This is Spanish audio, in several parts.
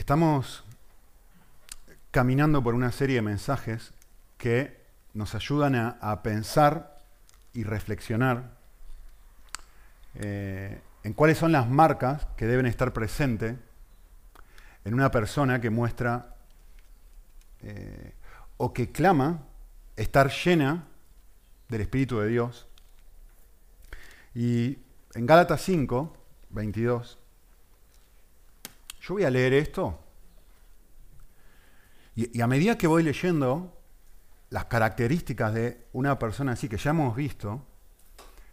Estamos caminando por una serie de mensajes que nos ayudan a, pensar y reflexionar eh, en cuáles son las marcas que deben estar presentes en una persona que muestra eh, o que clama estar llena del Espíritu de Dios. Y en Gálatas 5, 22, yo voy a leer esto y, a medida que voy leyendo las características de una persona así que ya hemos visto,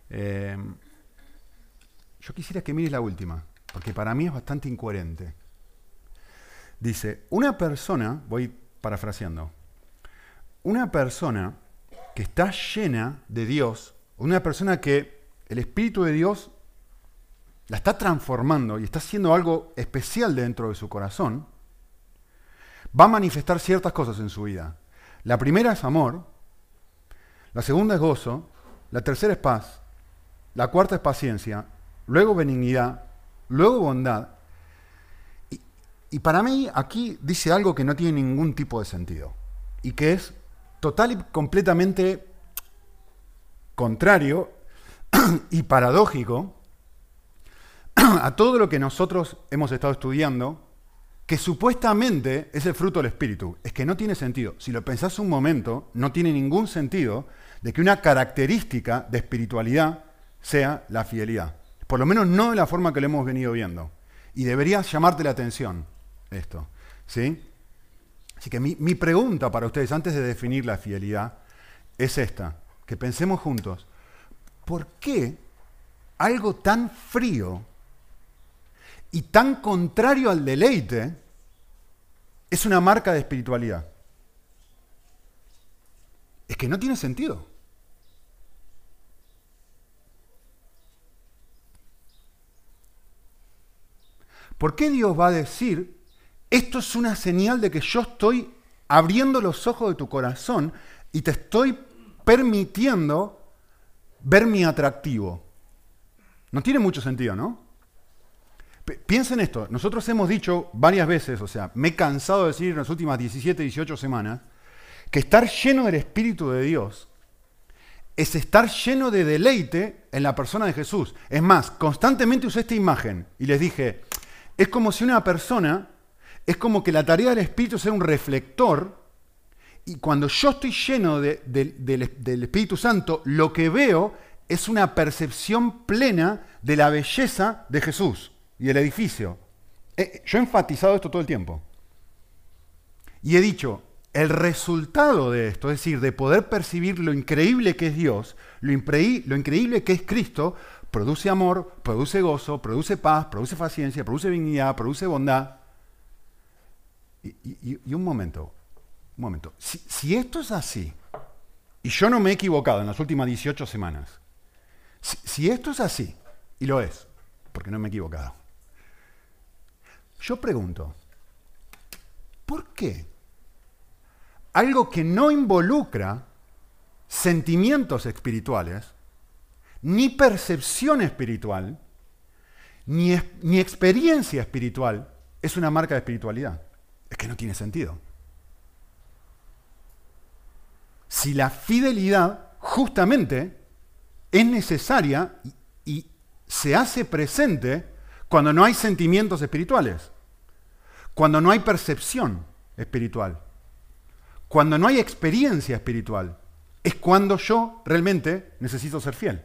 eh, yo quisiera que mires la última, porque para mí es bastante incoherente. Dice, una persona, voy parafraseando, una persona que está llena de Dios, una persona que el Espíritu de Dios la está transformando y está haciendo algo especial dentro de su corazón, va a manifestar ciertas cosas en su vida. La primera es amor, la segunda es gozo, la tercera es paz, la cuarta es paciencia, luego benignidad, luego bondad. Y, para mí aquí dice algo que no tiene ningún tipo de sentido y que es total y completamente contrario y paradójico a todo lo que nosotros hemos estado estudiando, que supuestamente es el fruto del Espíritu. Es que no tiene sentido. Si lo pensás un momento, no tiene ningún sentido de que una característica de espiritualidad sea la fidelidad. Por lo menos no de la forma que lo hemos venido viendo. Y debería llamarte la atención esto. ¿sí? Así que mi, mi pregunta para ustedes, antes de definir la fidelidad, es esta. Que pensemos juntos. ¿Por qué algo tan frío y tan contrario al deleite es una marca de espiritualidad? Es que no tiene sentido. ¿Por qué Dios va a decir, esto es una señal de que yo estoy abriendo los ojos de tu corazón y te estoy permitiendo ver mi atractivo? No tiene mucho sentido, ¿no? Piensen esto, nosotros hemos dicho varias veces, o sea, me he cansado de decir en las últimas 17, 18 semanas, que estar lleno del Espíritu de Dios es estar lleno de deleite en la persona de Jesús. Es más, constantemente usé esta imagen y les dije, es como si una persona, es como que la tarea del Espíritu sea un reflector y cuando yo estoy lleno de, de, de, del Espíritu Santo, lo que veo es una percepción plena de la belleza de Jesús y el edificio. Yo he enfatizado esto todo el tiempo. Y he dicho, el resultado de esto, es decir, de poder percibir lo increíble que es Dios, lo, increíble que es Cristo, produce amor, produce gozo, produce paz, produce paciencia, produce dignidad, produce bondad. Y, un momento, un momento. Si, si, esto es así, y yo no me he equivocado en las últimas 18 semanas, si, si esto es así, y lo es, porque no me he equivocado, yo pregunto, ¿por qué algo que no involucra sentimientos espirituales, ni percepción espiritual, ni, ni, experiencia espiritual, es una marca de espiritualidad? Es que no tiene sentido. Si la fidelidad justamente es necesaria y, y se hace presente cuando no hay sentimientos espirituales, cuando no hay percepción espiritual, cuando no hay experiencia espiritual, es cuando yo realmente necesito ser fiel.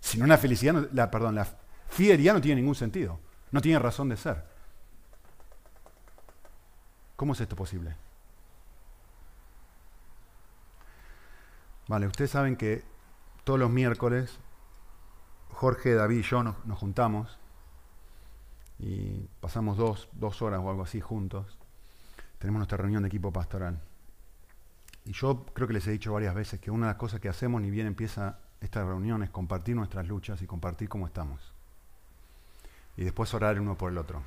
Si no, la felicidad, la, perdón, la fidelidad no tiene ningún sentido, no tiene razón de ser. ¿Cómo es esto posible? Vale, ustedes saben que todos los miércoles Jorge, David y yo nos juntamos y pasamos dos, dos horas o algo así juntos. Tenemos nuestra reunión de equipo pastoral. Y yo creo que les he dicho varias veces que una de las cosas que hacemos ni bien empieza esta reunión es compartir nuestras luchas y compartir cómo estamos. Y después orar uno por el otro.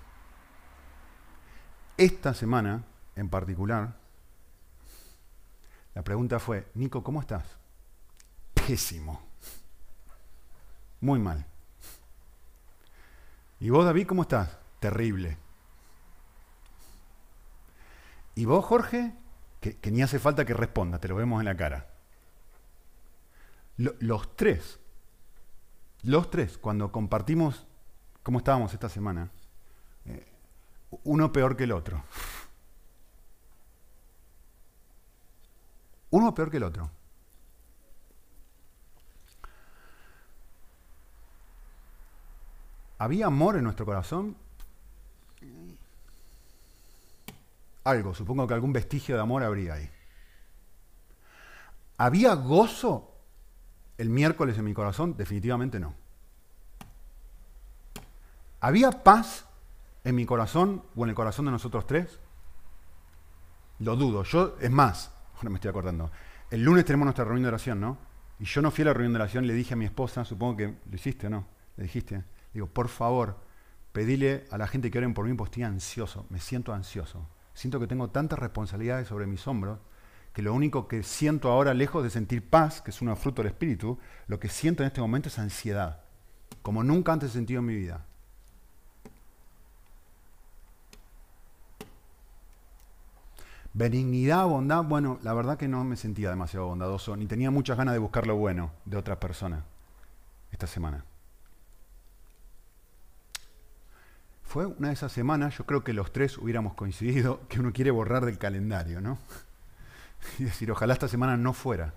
Esta semana, en particular, la pregunta fue, Nico, ¿cómo estás? Pésimo. Muy mal. ¿Y vos, David, cómo estás? Terrible. Y vos, Jorge, que, ni hace falta que responda, te lo vemos en la cara. los tres, los tres, cuando compartimos cómo estábamos esta semana, eh, uno peor que el otro. Uno peor que el otro. ¿Había amor en nuestro corazón? Algo, supongo que algún vestigio de amor habría ahí. ¿Había gozo el miércoles en mi corazón? Definitivamente no. ¿Había paz en mi corazón o en el corazón de nosotros tres? Lo dudo. Yo, es más, ahora me estoy acordando. El lunes tenemos nuestra reunión de oración, ¿no? Y yo no fui a la reunión de oración, le dije a mi esposa, supongo que lo hiciste no, le dijiste, digo, por favor, pedile a la gente que oren por mí, porque estoy ansioso, me siento ansioso. Siento que tengo tantas responsabilidades sobre mis hombros que lo único que siento ahora, lejos de sentir paz, que es un fruto del Espíritu, lo que siento en este momento es ansiedad, como nunca antes he sentido en mi vida. Benignidad, bondad, bueno, la verdad que no me sentía demasiado bondadoso, ni tenía muchas ganas de buscar lo bueno de otras personas esta semana. Fue una de esas semanas, yo creo que los tres hubiéramos coincidido, que uno quiere borrar del calendario, ¿no? Y decir, ojalá esta semana no fuera.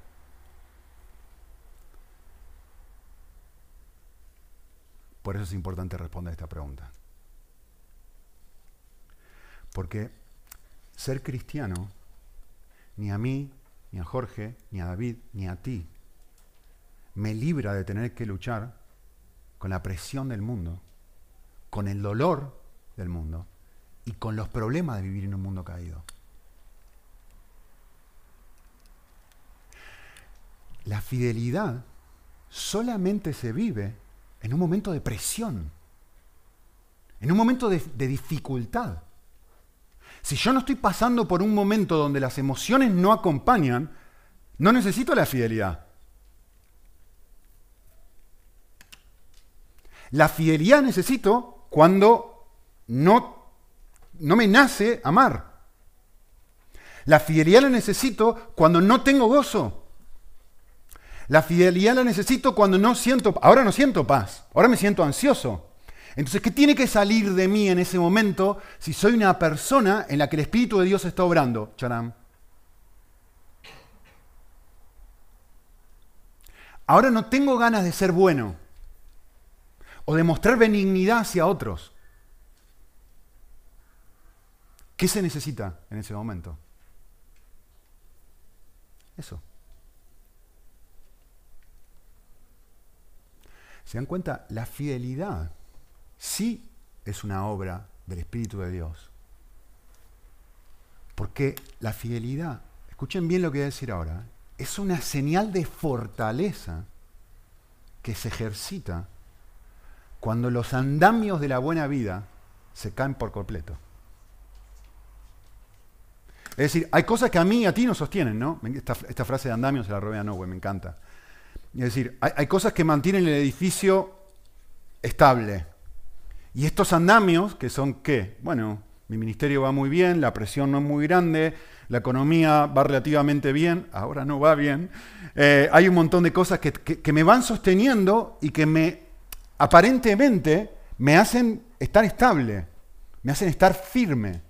Por eso es importante responder esta pregunta. Porque ser cristiano, ni a mí, ni a Jorge, ni a David, ni a ti, me libra de tener que luchar con la presión del mundo, con el dolor del mundo y con los problemas de vivir en un mundo caído. La fidelidad solamente se vive en un momento de presión, en un momento de, dificultad. Si yo no estoy pasando por un momento donde las emociones no acompañan, no necesito la fidelidad. La fidelidad necesito cuando no, no me nace amar. La fidelidad la necesito cuando no tengo gozo. La fidelidad la necesito cuando no siento, ahora no siento paz, ahora me siento ansioso. Entonces, ¿qué tiene que salir de mí en ese momento si soy una persona en la que el Espíritu de Dios está obrando? Charam. Ahora no tengo ganas de ser bueno o de mostrar benignidad hacia otros. ¿Qué se necesita en ese momento? Eso. ¿Se dan cuenta? La fidelidad sí es una obra del Espíritu de Dios. Porque la fidelidad, escuchen bien lo que voy a decir ahora, es una señal de fortaleza que se ejercita cuando los andamios de la buena vida se caen por completo. Es decir, hay cosas que a mí y a ti nos sostienen, ¿no? Esta, frase de andamios se la robé a Noé, me encanta. Es decir, hay, cosas que mantienen el edificio estable, y estos andamios, que son qué? Bueno, mi ministerio va muy bien, la presión no es muy grande, la economía va relativamente bien, ahora no va bien. Eh, hay un montón de cosas que, me van sosteniendo y que me aparentemente me hacen estar estable, me hacen estar firme,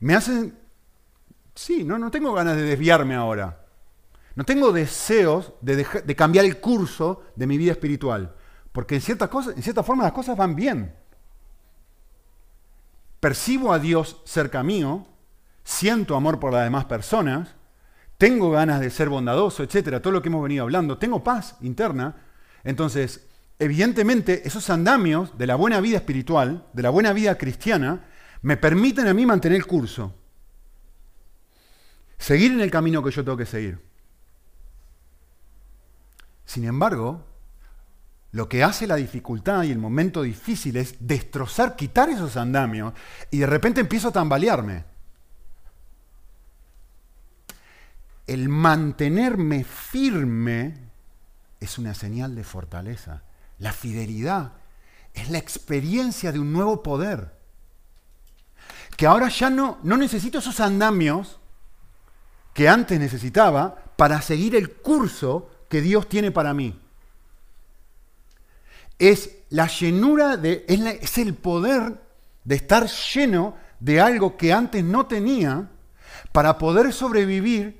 me hacen... Sí, no, no tengo ganas de desviarme ahora. No tengo deseos de, cambiar el curso de mi vida espiritual, porque en cierta, cosa, en cierta forma las cosas van bien percibo a Dios cerca mío, siento amor por las demás personas, tengo ganas de ser bondadoso, etcétera, todo lo que hemos venido hablando, tengo paz interna. Entonces, evidentemente, esos andamios de la buena vida espiritual, de la buena vida cristiana, me permiten a mí mantener el curso. Seguir en el camino que yo tengo que seguir. Sin embargo, lo que hace la dificultad y el momento difícil es destrozar, quitar esos andamios y de repente empiezo a tambalearme. El mantenerme firme es una señal de fortaleza. La fidelidad es la experiencia de un nuevo poder. que ahora ya no, no necesito esos andamios que antes necesitaba para seguir el curso que Dios tiene para mí. Es la llenura de, es, es el poder de estar lleno de algo que antes no tenía para poder sobrevivir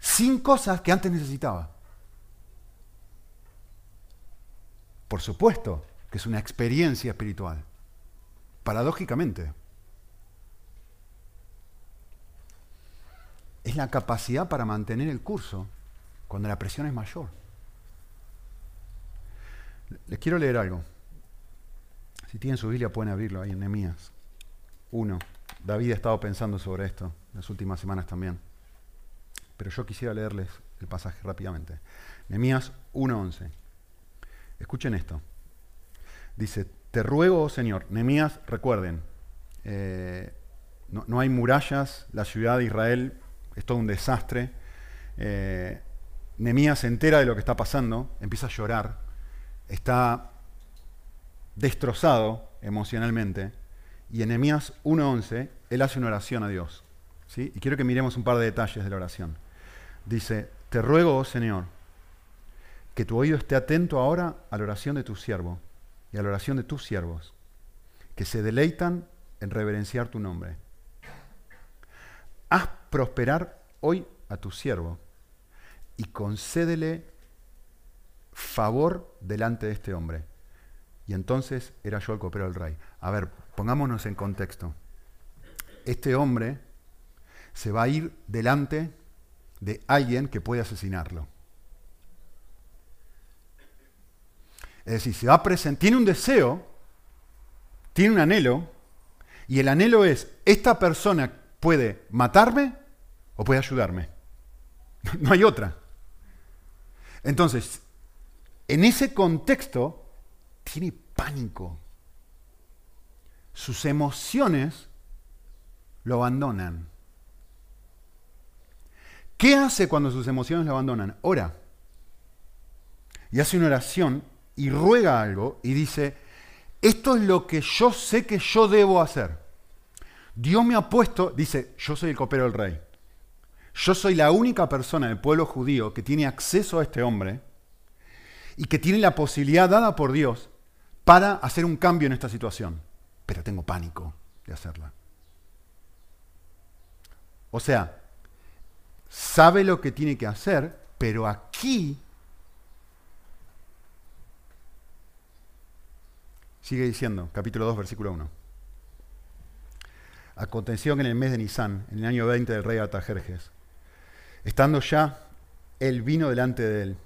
sin cosas que antes necesitaba. Por supuesto que es una experiencia espiritual, paradójicamente. Es la capacidad para mantener el curso cuando la presión es mayor. Les quiero leer algo. Si tienen su Biblia pueden abrirlo ahí en Nehemías 1. David ha estado pensando sobre esto las últimas semanas también. Pero yo quisiera leerles el pasaje rápidamente. Nehemías 1.11. Escuchen esto. Dice, te ruego, oh Señor, Nehemías, recuerden, eh, no, hay murallas, la ciudad de Israel es todo un desastre. Eh, Nehemías se entera de lo que está pasando, empieza a llorar, está destrozado emocionalmente. Y en Nehemías 1.11, él hace una oración a Dios. ¿sí? Y quiero que miremos un par de detalles de la oración. Dice, te ruego, oh Señor, que tu oído esté atento ahora a la oración de tu siervo y a la oración de tus siervos, que se deleitan en reverenciar tu nombre. Haz prosperar hoy a tu siervo y concédele favor delante de este hombre. Y entonces era yo el copero del rey. A ver, pongámonos en contexto. Este hombre se va a ir delante de alguien que puede asesinarlo. Es decir, se va a tiene un deseo, tiene un anhelo, y el anhelo es, esta persona puede matarme o puede ayudarme. No hay otra. Entonces, en ese contexto, tiene pánico. Sus emociones lo abandonan. ¿Qué hace cuando sus emociones lo abandonan? Ora. Y hace una oración y ruega algo y dice, esto es lo que yo sé que yo debo hacer. Dios me ha puesto, dice, yo soy el copero del rey. Yo soy la única persona del pueblo judío que tiene acceso a este hombre y que tiene la posibilidad dada por Dios para hacer un cambio en esta situación. Pero tengo pánico de hacerla. O sea, sabe lo que tiene que hacer, pero aquí sigue diciendo, capítulo 2, versículo 1. Aconteció que en el mes de Nisan, en el año 20 del rey Artajerjes, estando ya el vino delante de él,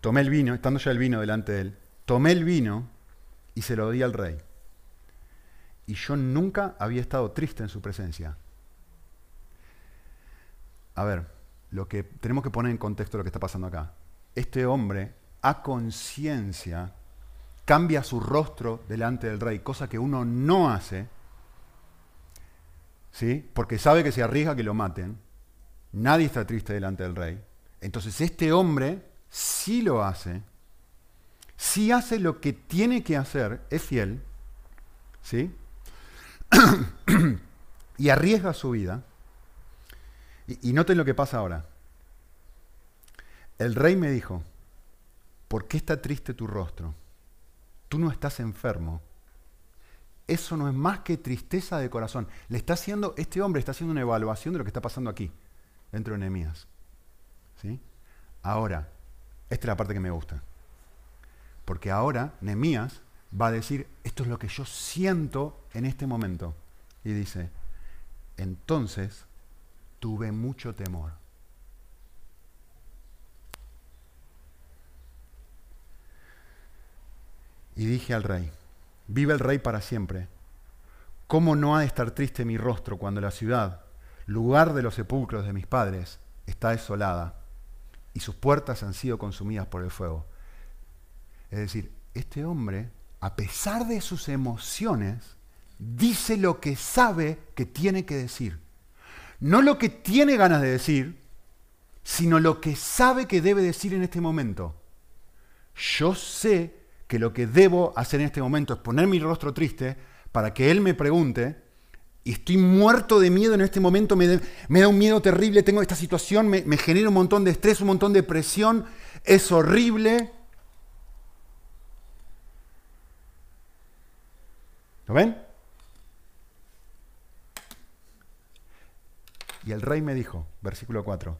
tomé el vino, estando ya el vino delante de él, tomé el vino y se lo di al rey. Y yo nunca había estado triste en su presencia. A ver, lo que tenemos que poner en contexto lo que está pasando acá. Este hombre, a conciencia, cambia su rostro delante del rey, cosa que uno no hace, ¿sí? porque sabe que se arriesga que lo maten. Nadie está triste delante del rey. Entonces este hombre sí lo hace, sí hace lo que tiene que hacer, es fiel, ¿sí? y arriesga su vida. Y, y noten lo que pasa ahora. El rey me dijo, ¿por qué está triste tu rostro? Tú no estás enfermo. Eso no es más que tristeza de corazón. Le está haciendo, este hombre está haciendo una evaluación de lo que está pasando aquí, dentro de Nehemías. ¿Sí? Ahora, esta es la parte que me gusta. Porque ahora Nehemías va a decir, esto es lo que yo siento en este momento. Y dice, entonces tuve mucho temor. Y dije al rey, vive el rey para siempre. ¿Cómo no ha de estar triste mi rostro cuando la ciudad, lugar de los sepulcros de mis padres, está desolada y sus puertas han sido consumidas por el fuego? Es decir, este hombre, a pesar de sus emociones, dice lo que sabe que tiene que decir. No lo que tiene ganas de decir, sino lo que sabe que debe decir en este momento. Yo sé que lo que debo hacer en este momento es poner mi rostro triste para que Él me pregunte y estoy muerto de miedo en este momento, me, da un miedo terrible, tengo esta situación, me, me genera un montón de estrés, un montón de presión, es horrible. ¿Lo ven? Y el rey me dijo, versículo 4,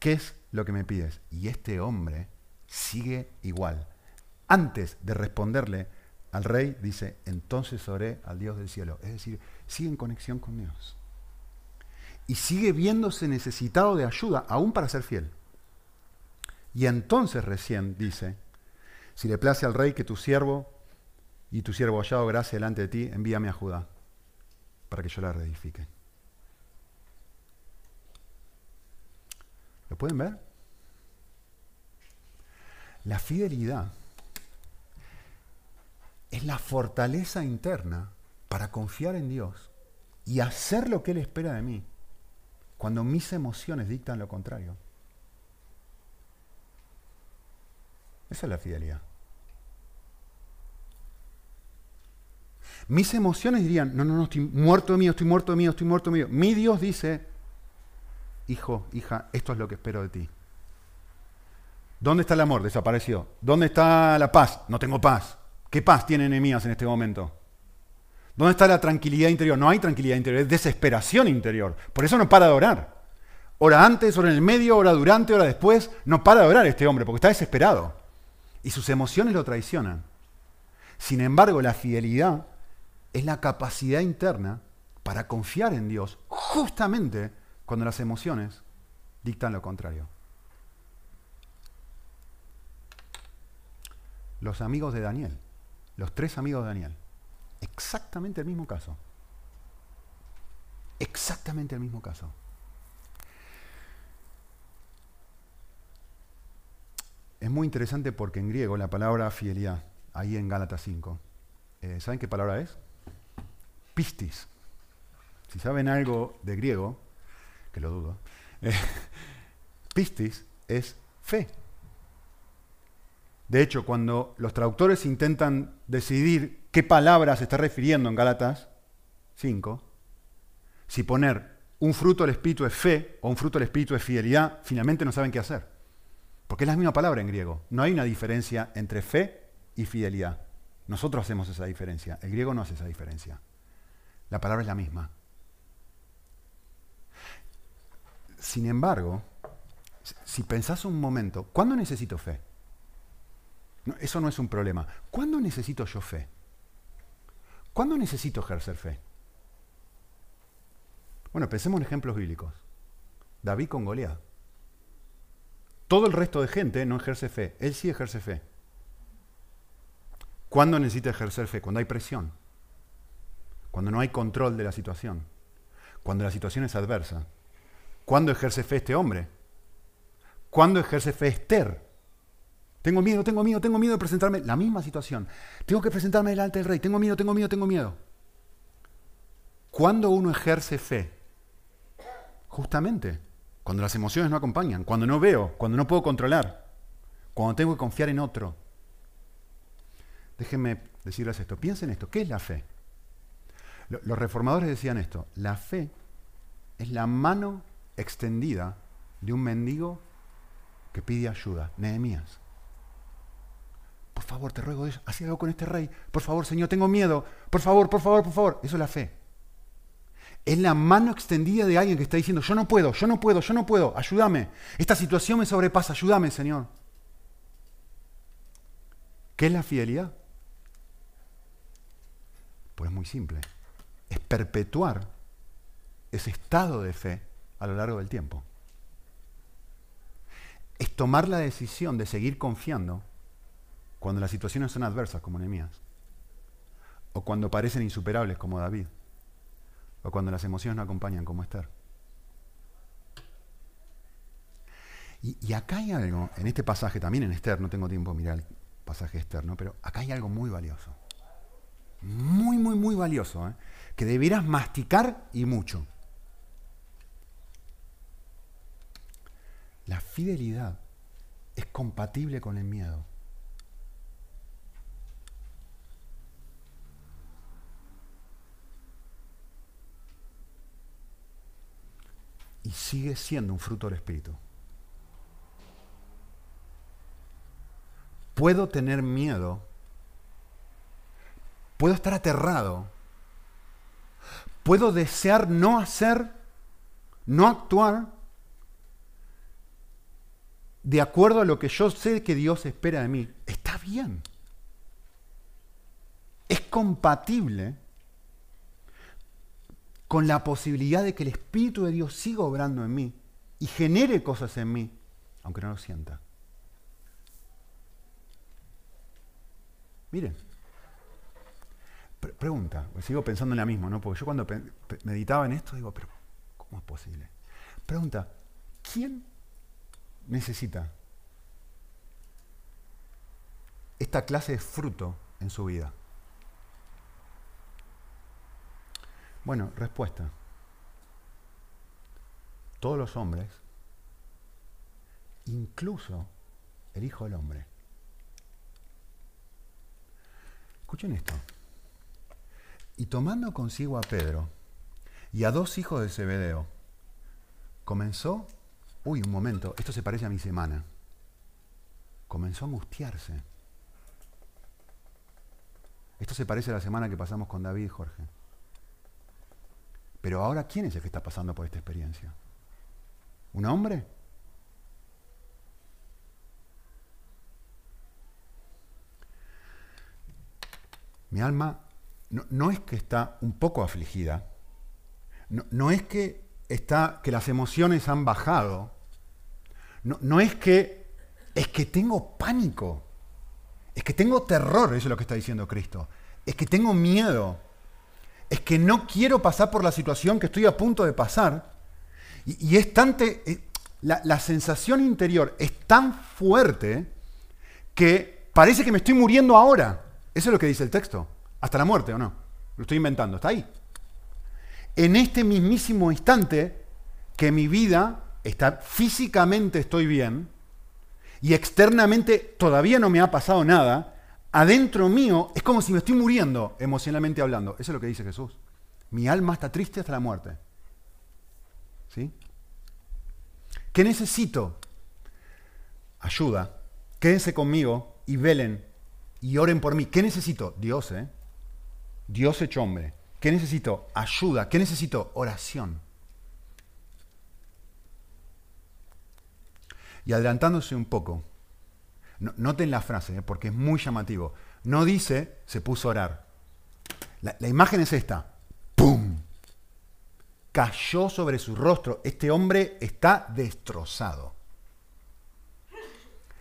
¿qué es lo que me pides? Y este hombre sigue igual. Antes de responderle al rey, dice, entonces oré al Dios del cielo. Es decir, sigue en conexión con Dios. Y sigue viéndose necesitado de ayuda, aún para ser fiel. Y entonces recién dice, si le place al rey que tu siervo y tu siervo hallado gracia delante de ti, envíame a Judá para que yo la reedifique. ¿Lo pueden ver? La fidelidad es la fortaleza interna para confiar en Dios y hacer lo que Él espera de mí cuando mis emociones dictan lo contrario. Esa es la fidelidad. Mis emociones dirían, no, no, no, estoy muerto de mí, estoy muerto de mí, estoy muerto de mí. Mi Dios dice, hijo, hija, esto es lo que espero de ti. ¿Dónde está el amor? Desapareció. ¿Dónde está la paz? No tengo paz. ¿Qué paz tiene enemías en este momento? ¿Dónde está la tranquilidad interior? No hay tranquilidad interior, es desesperación interior. Por eso no para de orar. Hora antes, hora en el medio, hora durante, hora después. No para de orar este hombre porque está desesperado. Y sus emociones lo traicionan. Sin embargo, la fidelidad es la capacidad interna para confiar en Dios justamente cuando las emociones dictan lo contrario. Los amigos de Daniel, los tres amigos de Daniel, exactamente el mismo caso. Exactamente el mismo caso. Es muy interesante porque en griego la palabra fidelidad, ahí en Gálatas 5, eh, ¿saben qué palabra es? Pistis. Si saben algo de griego, que lo dudo, eh, pistis es fe. De hecho, cuando los traductores intentan decidir qué palabra se está refiriendo en Gálatas 5, si poner un fruto del Espíritu es fe o un fruto del Espíritu es fidelidad, finalmente no saben qué hacer. Porque es la misma palabra en griego. No hay una diferencia entre fe y fidelidad. Nosotros hacemos esa diferencia. El griego no hace esa diferencia. La palabra es la misma. Sin embargo, si pensás un momento, ¿cuándo necesito fe? Eso no es un problema. ¿Cuándo necesito yo fe? ¿Cuándo necesito ejercer fe? Bueno, pensemos en ejemplos bíblicos. David con Goliat. Todo el resto de gente no ejerce fe. Él sí ejerce fe. ¿Cuándo necesita ejercer fe? Cuando hay presión. Cuando no hay control de la situación. Cuando la situación es adversa. ¿Cuándo ejerce fe este hombre? ¿Cuándo ejerce fe Esther? Tengo miedo, tengo miedo, tengo miedo de presentarme. La misma situación. Tengo que presentarme delante del rey. Tengo miedo, tengo miedo, tengo miedo. ¿Cuándo uno ejerce fe? Justamente cuando las emociones no acompañan, cuando no veo, cuando no puedo controlar, cuando tengo que confiar en otro. Déjenme decirles esto. Piensen esto. ¿Qué es la fe? Los reformadores decían esto. La fe es la mano extendida de un mendigo que pide ayuda. Nehemías. Por favor, te ruego, haz algo con este rey. Por favor, Señor, tengo miedo. Por favor, por favor, por favor. Eso es la fe. Es la mano extendida de alguien que está diciendo, yo no puedo, yo no puedo, yo no puedo, ayúdame. Esta situación me sobrepasa, ayúdame, Señor. ¿Qué es la fidelidad? Pues es muy simple. Es perpetuar ese estado de fe a lo largo del tiempo. Es tomar la decisión de seguir confiando cuando las situaciones son adversas, como Nehemías, o cuando parecen insuperables, como David, o cuando las emociones no acompañan, como Esther. Y, acá hay algo, en este pasaje, también en Esther, no tengo tiempo de mirar el pasaje Esther, pero acá hay algo muy valioso. Muy, muy, muy valioso, ¿eh? que debieras masticar y mucho. La fidelidad es compatible con el miedo. Y sigue siendo un fruto del Espíritu. Puedo tener miedo, puedo estar aterrado, puedo desear no hacer, no actuar de acuerdo a lo que yo sé que Dios espera de mí. Está bien. Es compatible con la posibilidad de que el Espíritu de Dios siga obrando en mí y genere cosas en mí, aunque no lo sienta. Miren, pregunta, sigo pensando en la misma, ¿no? Porque yo cuando meditaba en esto digo, pero ¿cómo es posible? Pregunta, ¿quién necesita esta clase de fruto en su vida? Bueno, respuesta. Todos los hombres, incluso el Hijo del Hombre. Escuchen esto. Y tomando consigo a Pedro y a dos hijos de Zebedeo, comenzó, uy, un momento, esto se parece a mi semana, comenzó a angustiarse. Esto se parece a la semana que pasamos con David y Jorge. Pero ahora, ¿quién es el que está pasando por esta experiencia? ¿Un hombre? Mi alma no, es que está un poco afligida, no, es que, está, que las emociones han bajado, no, no es que es que tengo pánico, es que tengo terror, eso es lo que está diciendo Cristo, es que tengo miedo, es que no quiero pasar por la situación que estoy a punto de pasar. Y, es tan eh, la, sensación interior es tan fuerte que parece que me estoy muriendo ahora. Eso es lo que dice el texto. Hasta la muerte, ¿o no? Lo estoy inventando, está ahí. En este mismísimo instante que mi vida está físicamente estoy bien y externamente todavía no me ha pasado nada, adentro mío es como si me estoy muriendo emocionalmente hablando. Eso es lo que dice Jesús. Mi alma está triste hasta la muerte. ¿Sí? ¿Qué necesito? Ayuda. Quédense conmigo y velen y oren por mí. ¿Qué necesito? Dios, ¿eh? Dios hecho hombre. ¿Qué necesito? Ayuda. ¿Qué necesito? Oración. Y adelantándose un poco, noten la frase, ¿eh? porque es muy llamativo. No dice, se puso a orar. La, la imagen es esta. ¡Pum! Cayó sobre su rostro. Este hombre está destrozado.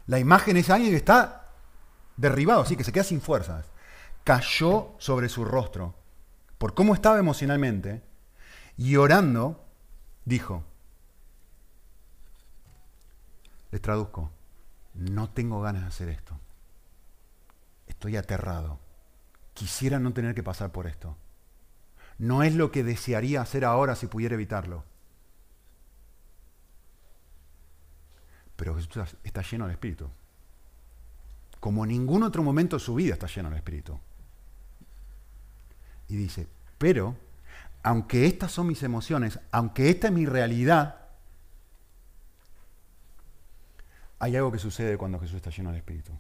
La imagen es alguien que está derribado, así que se queda sin fuerzas. Cayó sobre su rostro por cómo estaba emocionalmente y orando, dijo, les traduzco, no tengo ganas de hacer esto. Estoy aterrado. Quisiera no tener que pasar por esto. No es lo que desearía hacer ahora si pudiera evitarlo. Pero Jesús está lleno del Espíritu. Como en ningún otro momento de su vida está lleno del Espíritu. Y dice, pero, aunque estas son mis emociones, aunque esta es mi realidad, hay algo que sucede cuando Jesús está lleno del Espíritu.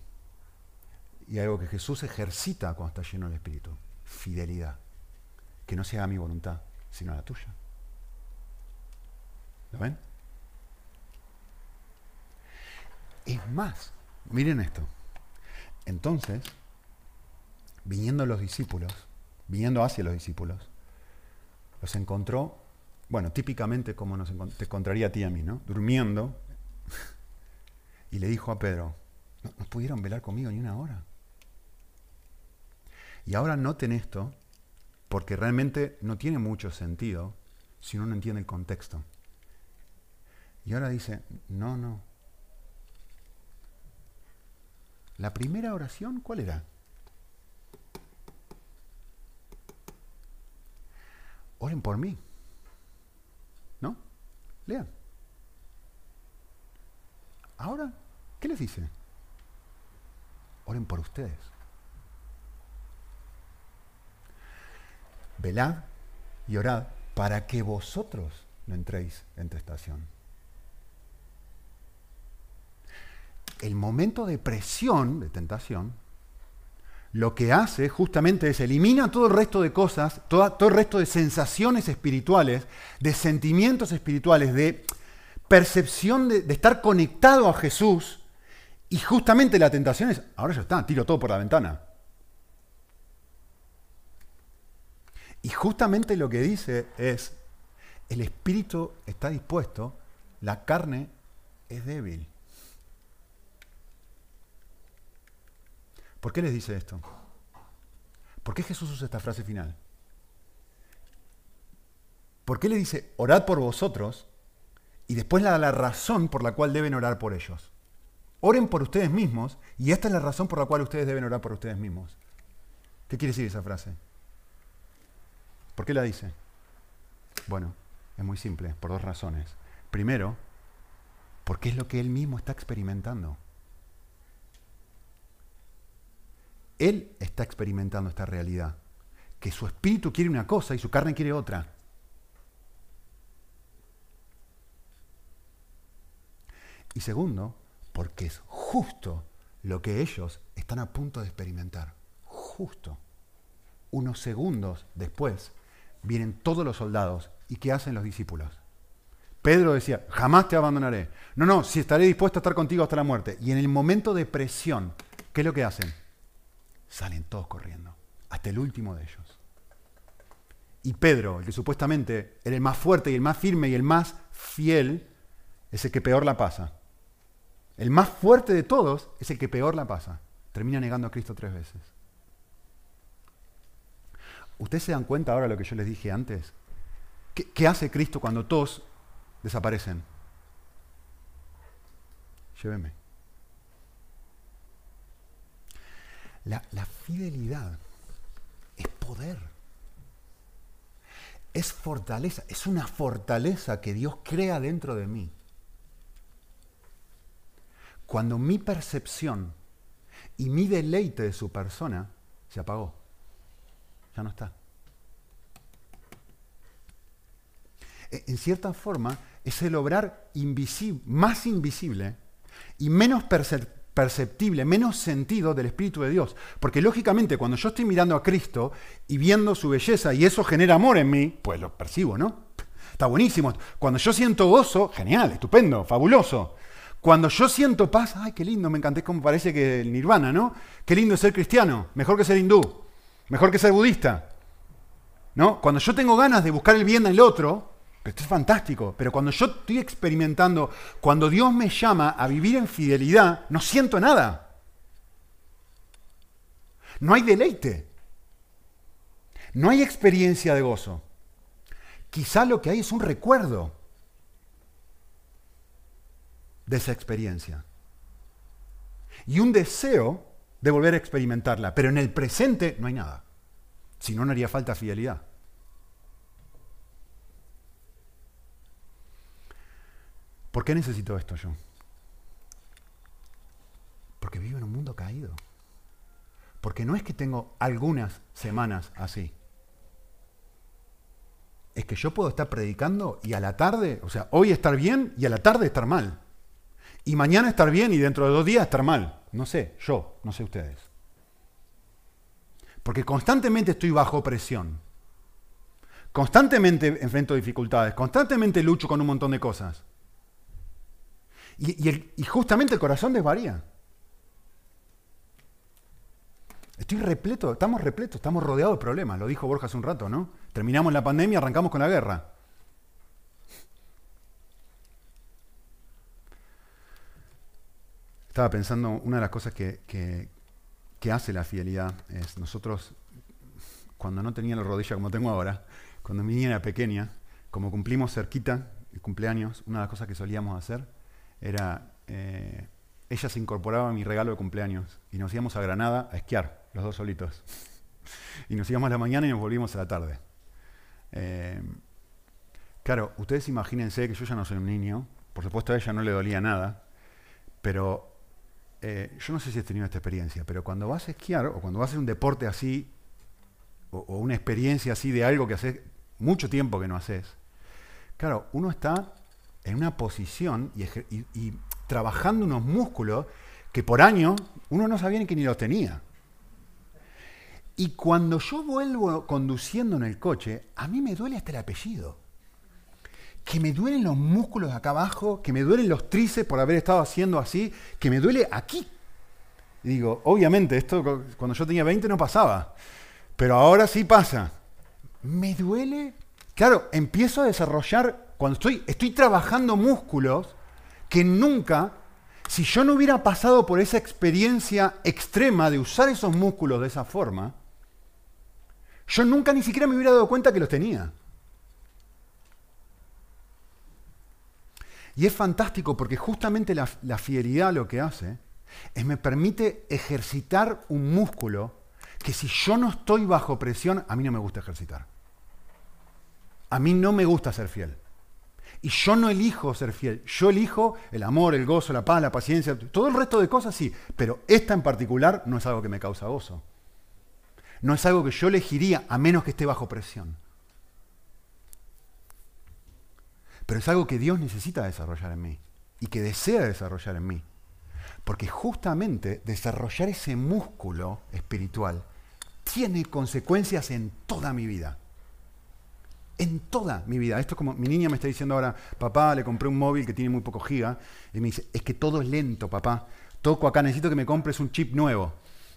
Y algo que Jesús ejercita cuando está lleno del Espíritu. Fidelidad. Que no sea mi voluntad, sino la tuya. ¿Lo ven? Es más, miren esto. Entonces, viniendo los discípulos, viniendo hacia los discípulos, los encontró, bueno, típicamente como nos te encontraría a ti y a mí, ¿no? Durmiendo y le dijo a Pedro, no, pudieron velar conmigo ni una hora. Y ahora noten esto, porque realmente no tiene mucho sentido si uno no entiende el contexto. Y ahora dice, no, no. La primera oración, ¿cuál era? Oren por mí. ¿No? Lean. Ahora ¿Qué les dice? Oren por ustedes. Velad y orad para que vosotros no entréis en tentación. El momento de presión, de tentación, lo que hace justamente es elimina todo el resto de cosas, todo, el resto de sensaciones espirituales, de sentimientos espirituales, de percepción de, de estar conectado a Jesús. Y justamente la tentación es, ahora ya está, tiro todo por la ventana. Y justamente lo que dice es, el espíritu está dispuesto, la carne es débil. ¿Por qué les dice esto? ¿Por qué Jesús usa esta frase final? ¿Por qué le dice, orad por vosotros? Y después le da la razón por la cual deben orar por ellos. Oren por ustedes mismos y esta es la razón por la cual ustedes deben orar por ustedes mismos. ¿Qué quiere decir esa frase? ¿Por qué la dice? Bueno, es muy simple, por dos razones. Primero, porque es lo que él mismo está experimentando. Él está experimentando esta realidad, que su espíritu quiere una cosa y su carne quiere otra. Y segundo, porque es justo lo que ellos están a punto de experimentar. Justo. Unos segundos después vienen todos los soldados. ¿Y qué hacen los discípulos? Pedro decía, jamás te abandonaré. No, no, si estaré dispuesto a estar contigo hasta la muerte. Y en el momento de presión, ¿qué es lo que hacen? Salen todos corriendo, hasta el último de ellos. Y Pedro, el que supuestamente era el más fuerte y el más firme y el más fiel, es el que peor la pasa. El más fuerte de todos es el que peor la pasa. Termina negando a Cristo tres veces. ¿Ustedes se dan cuenta ahora de lo que yo les dije antes? ¿Qué, hace Cristo cuando todos desaparecen? Lléveme. La, fidelidad es poder. Es fortaleza. Es una fortaleza que Dios crea dentro de mí. Cuando mi percepción y mi deleite de su persona se apagó ya no está. E, en cierta forma, es el obrar más invisible y menos perceptible, menos sentido del Espíritu de Dios. Porque lógicamente cuando yo estoy mirando a Cristo y viendo su belleza y eso genera amor en mí, pues lo percibo, ¿no? Está buenísimo. Cuando yo siento gozo, genial, estupendo, fabuloso. Cuando yo siento paz, ay, qué lindo, me encanté como parece que el nirvana, ¿no? Qué lindo es ser cristiano, mejor que ser hindú. Mejor que ser budista. ¿No? Cuando yo tengo ganas de buscar el bien en el otro, esto es fantástico, pero cuando yo estoy experimentando, cuando Dios me llama a vivir en fidelidad, no siento nada. No hay deleite. No hay experiencia de gozo. Quizá lo que hay es un recuerdo de esa experiencia. Y un deseo de volver a experimentarla, pero en el presente no hay nada. Si no, no haría falta fidelidad. ¿Por qué necesito esto yo? Porque vivo en un mundo caído. Porque no es que tengo algunas semanas así. Es que yo puedo estar predicando y a la tarde, o sea, hoy estar bien y a la tarde estar mal. Y mañana estar bien y dentro de dos días estar mal. No sé, yo, no sé ustedes. Porque constantemente estoy bajo presión. Constantemente enfrento dificultades, constantemente lucho con un montón de cosas. Y, justamente el corazón desvaría. Estoy repleto, estamos repletos, estamos rodeados de problemas, lo dijo Borja hace un rato, ¿no? Terminamos la pandemia, arrancamos con la guerra. Estaba pensando, una de las cosas que, hace la fidelidad es nosotros, cuando no tenía la rodilla como tengo ahora, cuando mi niña era pequeña, como cumplimos cerquita el cumpleaños, una de las cosas que solíamos hacer era, eh, ella se incorporaba a mi regalo de cumpleaños y nos íbamos a Granada a esquiar, los dos solitos. y nos íbamos a la mañana y nos volvíamos a la tarde. Eh, claro, ustedes imagínense que yo ya no soy un niño, por supuesto a ella no le dolía nada, pero eh, yo no sé si has tenido esta experiencia, pero cuando vas a esquiar o cuando vas a hacer un deporte así, o, una experiencia así de algo que hace mucho tiempo que no haces, Claro, uno está en una posición y, trabajando unos músculos que por años uno no sabía ni que ni los tenía. Y cuando yo vuelvo conduciendo en el coche, a mí me duele hasta el apellido. Que me duelen los músculos acá abajo, que me duelen los tríceps por haber estado haciendo así, que me duele aquí. Y digo, obviamente, esto cuando yo tenía 20 no pasaba, pero ahora sí pasa. Me duele. Claro, empiezo a desarrollar, cuando estoy, estoy trabajando músculos que nunca, si yo no hubiera pasado por esa experiencia extrema de usar esos músculos de esa forma, yo nunca ni siquiera me hubiera dado cuenta que los tenía. Y es fantástico porque justamente la, fidelidad lo que hace es me permite ejercitar un músculo que si yo no estoy bajo presión, a mí no me gusta ejercitar. A mí no me gusta ser fiel. Y yo no elijo ser fiel. Yo elijo el amor, el gozo, la paz, la paciencia, todo el resto de cosas sí. Pero esta en particular no es algo que me causa gozo no es algo que yo elegiría a menos que esté bajo presión. Pero es algo que Dios necesita desarrollar en mí y que desea desarrollar en mí. Porque justamente desarrollar ese músculo espiritual tiene consecuencias en toda mi vida. En toda mi vida. Esto es como mi niña me está diciendo ahora, papá, le compré un móvil que tiene muy poco giga. Y me dice, es que todo es lento, papá. Toco acá, necesito que me compres un chip nuevo.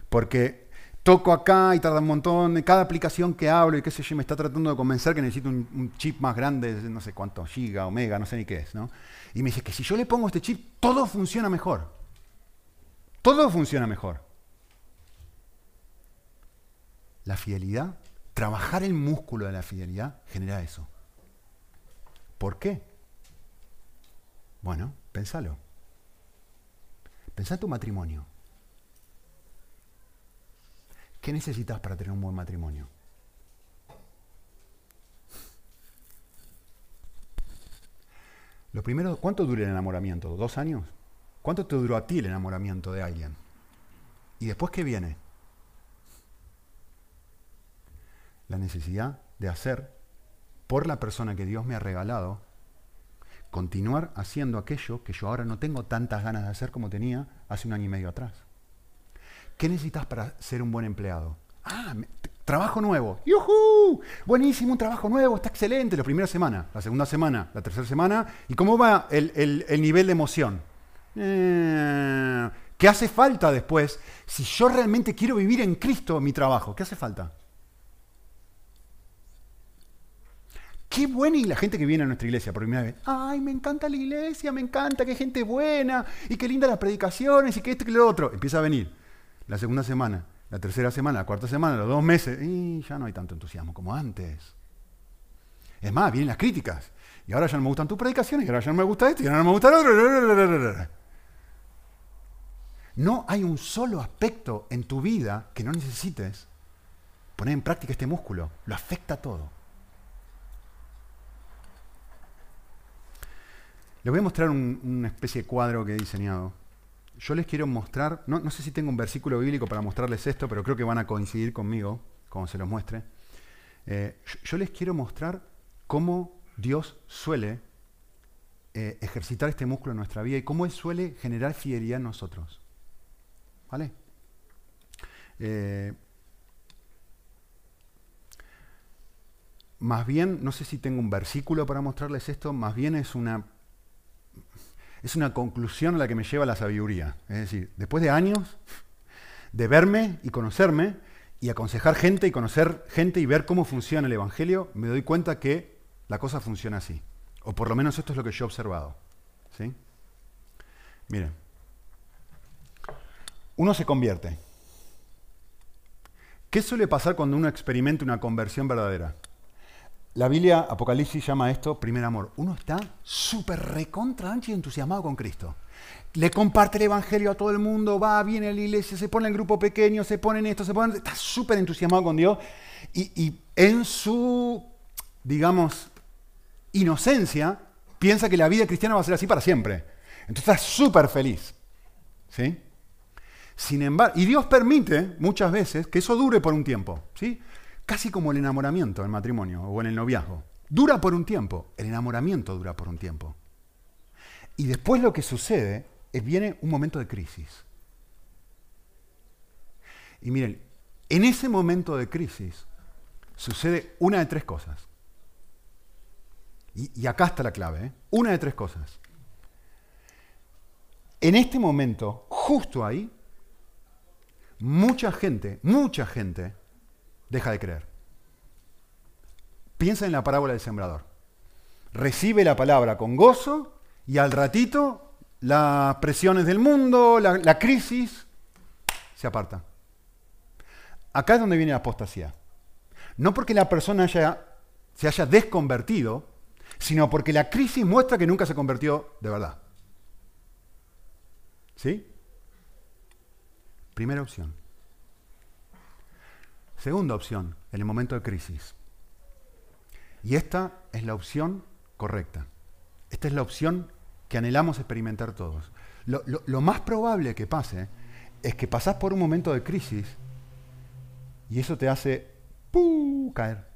Porque toco acá y tarda un montón, cada aplicación que hablo y qué sé yo, me está tratando de convencer que necesito un, chip más grande, no sé cuánto, giga, omega, no sé ni qué es, ¿no? Y me dice que si yo le pongo este chip, todo funciona mejor. Todo funciona mejor. La fidelidad, trabajar el músculo de la fidelidad genera eso. ¿Por qué? Bueno, pensalo. Pensá en tu matrimonio. ¿Qué necesitas para tener un buen matrimonio? Lo primero, ¿cuánto dura el enamoramiento? ¿Dos años? ¿Cuánto te duró a ti el enamoramiento de alguien? ¿Y después qué viene? La necesidad de hacer por la persona que Dios me ha regalado, continuar haciendo aquello que yo ahora no tengo tantas ganas de hacer como tenía hace un año y medio atrás. ¿Qué necesitas para ser un buen empleado? Ah, trabajo nuevo. ¡Yujú! Buenísimo, un trabajo nuevo, está excelente. La primera semana, la segunda semana, la tercera semana. ¿Y cómo va el, nivel de emoción? Eh, ¿Qué hace falta después? Si yo realmente quiero vivir en Cristo mi trabajo, ¿qué hace falta? Qué buena y la gente que viene a nuestra iglesia por primera vez. Ay, me encanta la iglesia, me encanta, qué gente buena, y qué lindas las predicaciones, y qué esto y lo otro. Empieza a venir la segunda semana, la tercera semana, la cuarta semana, los dos meses, y ya no hay tanto entusiasmo como antes. Es más, vienen las críticas. Y ahora ya no me gustan tus predicaciones, y ahora ya no me gusta esto, y ahora no me gusta lo otro. No hay un solo aspecto en tu vida que no necesites poner en práctica este músculo. Lo afecta todo. Les voy a mostrar una especie de cuadro que he diseñado yo les quiero mostrar, no, sé si tengo un versículo bíblico para mostrarles esto, pero creo que van a coincidir conmigo como se los muestre. Eh, yo, les quiero mostrar cómo Dios suele eh, ejercitar este músculo en nuestra vida y cómo Él suele generar fidelidad en nosotros. ¿Vale? Eh, más bien, no sé si tengo un versículo para mostrarles esto, más bien es una es una conclusión a la que me lleva la sabiduría. Es decir, después de años de verme y conocerme y aconsejar gente y conocer gente y ver cómo funciona el Evangelio, me doy cuenta que la cosa funciona así. O por lo menos esto es lo que yo he observado. ¿sí? Miren, uno se convierte. ¿Qué suele pasar cuando uno experimenta una conversión verdadera? La Biblia, Apocalipsis, llama esto primer amor. Uno está súper recontra y entusiasmado con Cristo. Le comparte el Evangelio a todo el mundo, va, viene a la iglesia, se pone en grupo pequeño, se pone en esto, se pone... Está súper entusiasmado con Dios. Y, en su, digamos, inocencia, piensa que la vida cristiana va a ser así para siempre. Entonces está súper feliz. ¿Sí? Sin embargo, y Dios permite muchas veces que eso dure por un tiempo. ¿sí? Casi como el enamoramiento, el matrimonio o en el noviazgo. dura por un tiempo, el enamoramiento dura por un tiempo. Y después lo que sucede es viene un momento de crisis. Y miren, en ese momento de crisis sucede una de tres cosas. Y, acá está la clave, ¿eh? una de tres cosas. En este momento, justo ahí, mucha gente, mucha gente deja de creer. Piensa en la parábola del sembrador. Recibe la palabra con gozo y al ratito las presiones del mundo, la, la crisis, se aparta. Acá es donde viene la apostasía. No porque la persona haya, se haya desconvertido, sino porque la crisis muestra que nunca se convirtió de verdad. ¿Sí? Primera opción. Segunda opción, en el momento de crisis. Y esta es la opción correcta. Esta es la opción que anhelamos experimentar todos. Lo, más probable que pase es que pasás por un momento de crisis y eso te hace caer.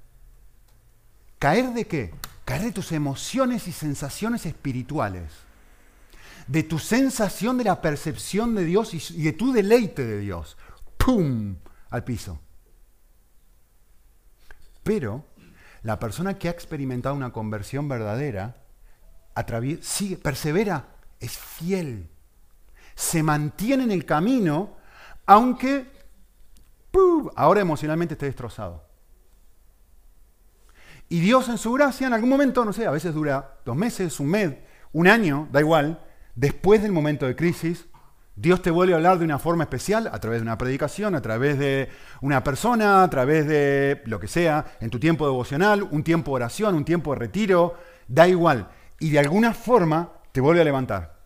¿Caer de qué? Caer de tus emociones y sensaciones espirituales. De tu sensación de la percepción de Dios y de tu deleite de Dios. ¡Pum! Al piso. Pero la persona que ha experimentado una conversión verdadera sigue, persevera, es fiel. Se mantiene en el camino, aunque ahora emocionalmente esté destrozado. Y Dios en su gracia, en algún momento, no sé, a veces dura dos meses, un mes, un año, da igual, después del momento de crisis, Dios te vuelve a hablar de una forma especial, a través de una predicación, a través de una persona, a través de lo que sea, en tu tiempo devocional, un tiempo de oración, un tiempo de retiro, da igual. Y de alguna forma te vuelve a levantar.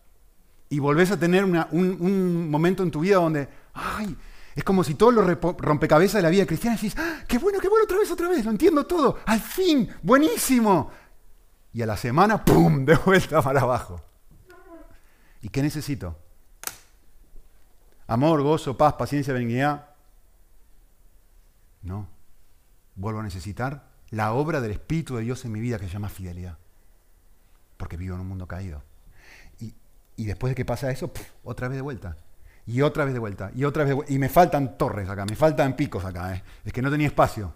Y volvés a tener un, momento en tu vida donde, ay, es como si todos los rompecabezas de la vida cristiana decís, ¡Ah, qué bueno, qué bueno, otra vez, otra vez, lo entiendo todo, al fin, buenísimo. Y a la semana, ¡pum!, de vuelta para abajo. ¿Y qué necesito? Amor, gozo, paz, paciencia, benignidad. No. Vuelvo a necesitar la obra del Espíritu de Dios en mi vida que se llama fidelidad. Porque vivo en un mundo caído. Y, después de que pasa eso, otra vez de vuelta. Y otra vez de vuelta, y otra vez Y me faltan torres acá, me faltan picos acá. ¿eh? Es que no tenía espacio.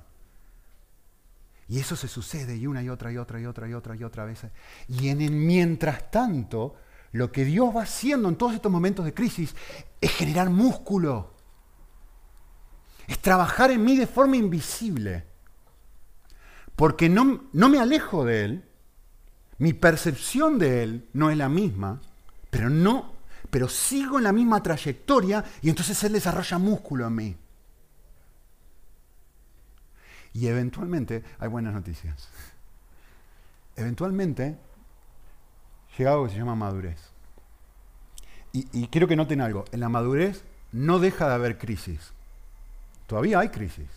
Y eso se sucede y una y otra y otra y otra y otra y otra vez. Y en el mientras tanto, lo que Dios va haciendo en todos estos momentos de crisis es generar músculo. Es trabajar en mí de forma invisible. Porque no, no me alejo de Él. Mi percepción de Él no es la misma, pero no pero sigo en la misma trayectoria y entonces Él desarrolla músculo en mí. Y eventualmente, hay buenas noticias, eventualmente llega algo que se llama madurez. Y, quiero que noten algo, en la madurez no deja de haber crisis. Todavía hay crisis.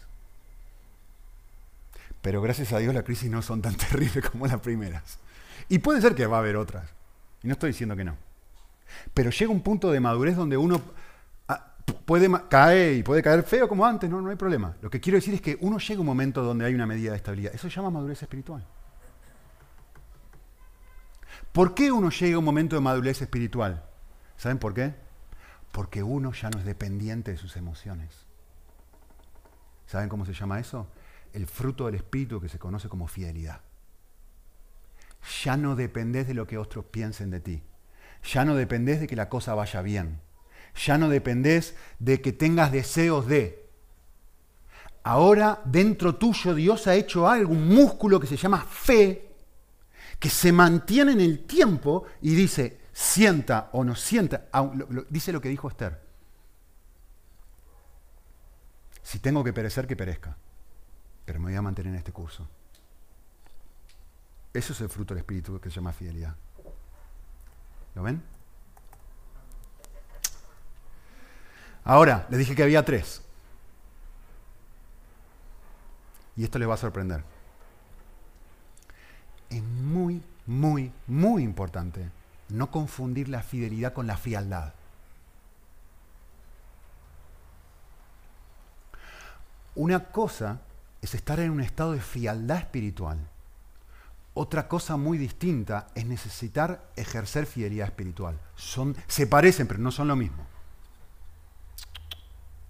Pero gracias a Dios las crisis no son tan terribles como las primeras. Y puede ser que va a haber otras. Y no estoy diciendo que no. Pero llega un punto de madurez donde uno ah, puede caer y puede caer feo como antes, no, no hay problema. Lo que quiero decir es que uno llega a un momento donde hay una medida de estabilidad. Eso se llama madurez espiritual. ¿Por qué uno llega a un momento de madurez espiritual? ¿Saben por qué? Porque uno ya no es dependiente de sus emociones. ¿Saben cómo se llama eso? El fruto del espíritu que se conoce como fidelidad. Ya no dependés de lo que otros piensen de ti ya no dependés de que la cosa vaya bien. Ya no dependés de que tengas deseos de. Ahora dentro tuyo Dios ha hecho algo, un músculo que se llama fe, que se mantiene en el tiempo y dice, sienta o no sienta, dice lo que dijo Esther. Si tengo que perecer, que perezca, pero me voy a mantener en este curso. Eso es el fruto del Espíritu que se llama fidelidad. ¿Lo ven? Ahora, les dije que había tres. Y esto les va a sorprender. Es muy, muy, muy importante no confundir la fidelidad con la frialdad. Una cosa es estar en un estado de frialdad espiritual Otra cosa muy distinta es necesitar ejercer fidelidad espiritual. Son, se parecen, pero no son lo mismo.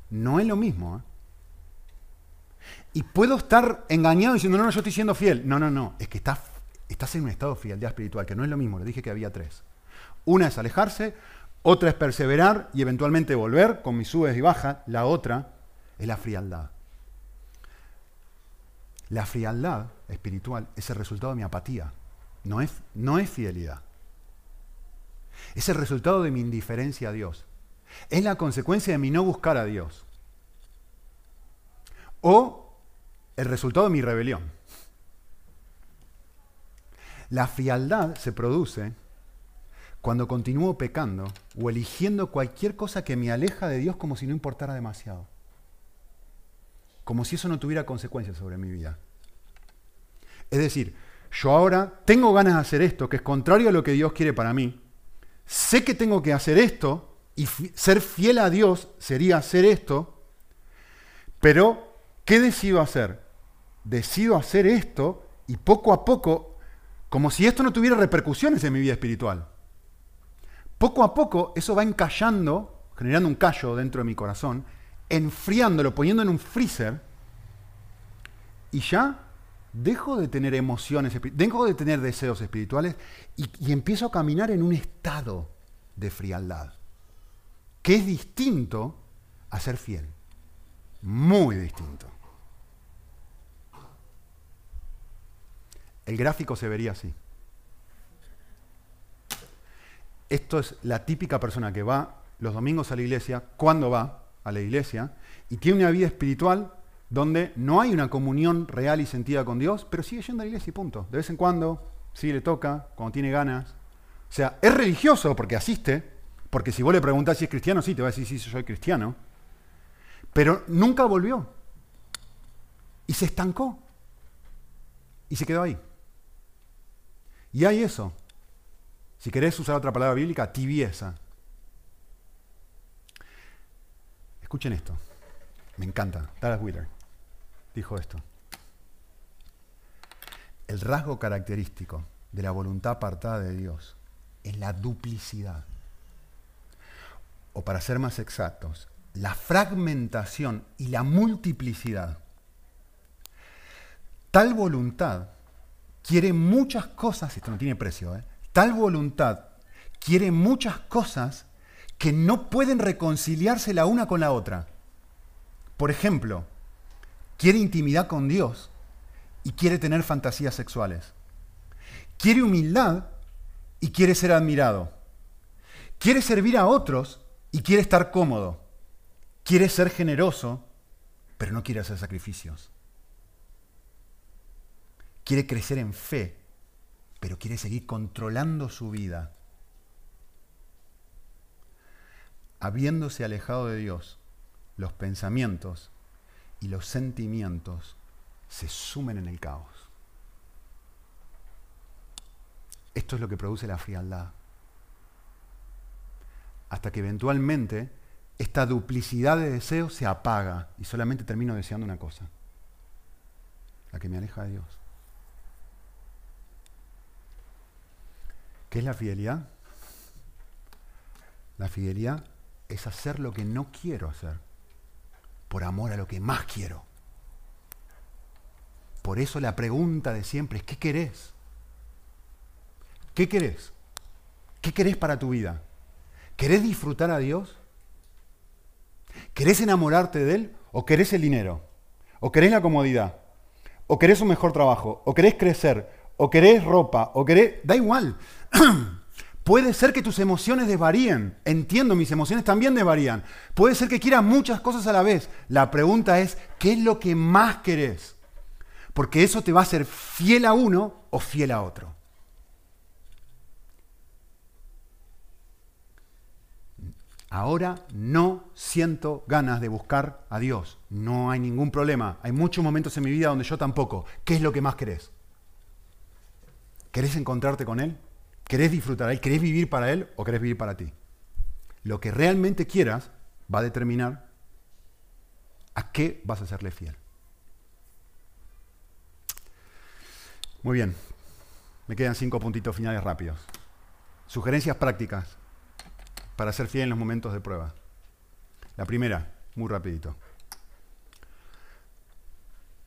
No es lo mismo. ¿eh? Y puedo estar engañado diciendo, no, no, yo estoy siendo fiel. No, no, no. Es que estás, estás en un estado de fidelidad espiritual, que no es lo mismo. Le dije que había tres. Una es alejarse, otra es perseverar y eventualmente volver con mis subes y bajas. La otra es la frialdad. La frialdad espiritual es el resultado de mi apatía, no es, no es fidelidad. Es el resultado de mi indiferencia a Dios. Es la consecuencia de mi no buscar a Dios. O el resultado de mi rebelión. La frialdad se produce cuando continúo pecando o eligiendo cualquier cosa que me aleja de Dios como si no importara demasiado como si eso no tuviera consecuencias sobre mi vida. Es decir, yo ahora tengo ganas de hacer esto, que es contrario a lo que Dios quiere para mí. Sé que tengo que hacer esto, y ser fiel a Dios sería hacer esto, pero ¿qué decido hacer? Decido hacer esto y poco a poco, como si esto no tuviera repercusiones en mi vida espiritual. Poco a poco eso va encallando, generando un callo dentro de mi corazón, enfriándolo, poniendo en un freezer, y ya dejo de tener emociones, dejo de tener deseos espirituales y, empiezo a caminar en un estado de frialdad, que es distinto a ser fiel, muy distinto. El gráfico se vería así. Esto es la típica persona que va los domingos a la iglesia, cuando va, a la iglesia y tiene una vida espiritual donde no hay una comunión real y sentida con Dios, pero sigue yendo a la iglesia y punto. De vez en cuando, sí le toca, cuando tiene ganas. O sea, es religioso porque asiste, porque si vos le preguntás si es cristiano, sí, te va a decir sí, soy cristiano, pero nunca volvió. Y se estancó. Y se quedó ahí. Y hay eso. Si querés usar otra palabra bíblica, tibieza. Escuchen esto. Me encanta. Dallas Wheeler dijo esto. El rasgo característico de la voluntad apartada de Dios es la duplicidad. O para ser más exactos, la fragmentación y la multiplicidad. Tal voluntad quiere muchas cosas, esto no tiene precio, ¿eh? tal voluntad quiere muchas cosas que no pueden reconciliarse la una con la otra. Por ejemplo, quiere intimidad con Dios y quiere tener fantasías sexuales. Quiere humildad y quiere ser admirado. Quiere servir a otros y quiere estar cómodo. Quiere ser generoso, pero no quiere hacer sacrificios. Quiere crecer en fe, pero quiere seguir controlando su vida habiéndose alejado de Dios, los pensamientos y los sentimientos se sumen en el caos. Esto es lo que produce la frialdad. Hasta que eventualmente esta duplicidad de deseos se apaga y solamente termino deseando una cosa, la que me aleja de Dios. ¿Qué es la fidelidad? La fidelidad es hacer lo que no quiero hacer por amor a lo que más quiero. Por eso la pregunta de siempre es, ¿qué querés? ¿Qué querés? ¿Qué querés para tu vida? ¿Querés disfrutar a Dios? ¿Querés enamorarte de Él? ¿O querés el dinero? ¿O querés la comodidad? ¿O querés un mejor trabajo? ¿O querés crecer? ¿O querés ropa? ¿O querés... Da igual. Puede ser que tus emociones desvaríen. Entiendo, mis emociones también desvarían. Puede ser que quieras muchas cosas a la vez. La pregunta es, ¿qué es lo que más querés? Porque eso te va a hacer fiel a uno o fiel a otro. Ahora no siento ganas de buscar a Dios. No hay ningún problema. Hay muchos momentos en mi vida donde yo tampoco. ¿Qué es lo que más querés? ¿Querés encontrarte con Él? ¿Querés disfrutar a Él? ¿Querés vivir para Él o querés vivir para ti? Lo que realmente quieras va a determinar a qué vas a serle fiel. Muy bien. Me quedan cinco puntitos finales rápidos. Sugerencias prácticas para ser fiel en los momentos de prueba. La primera, muy rapidito.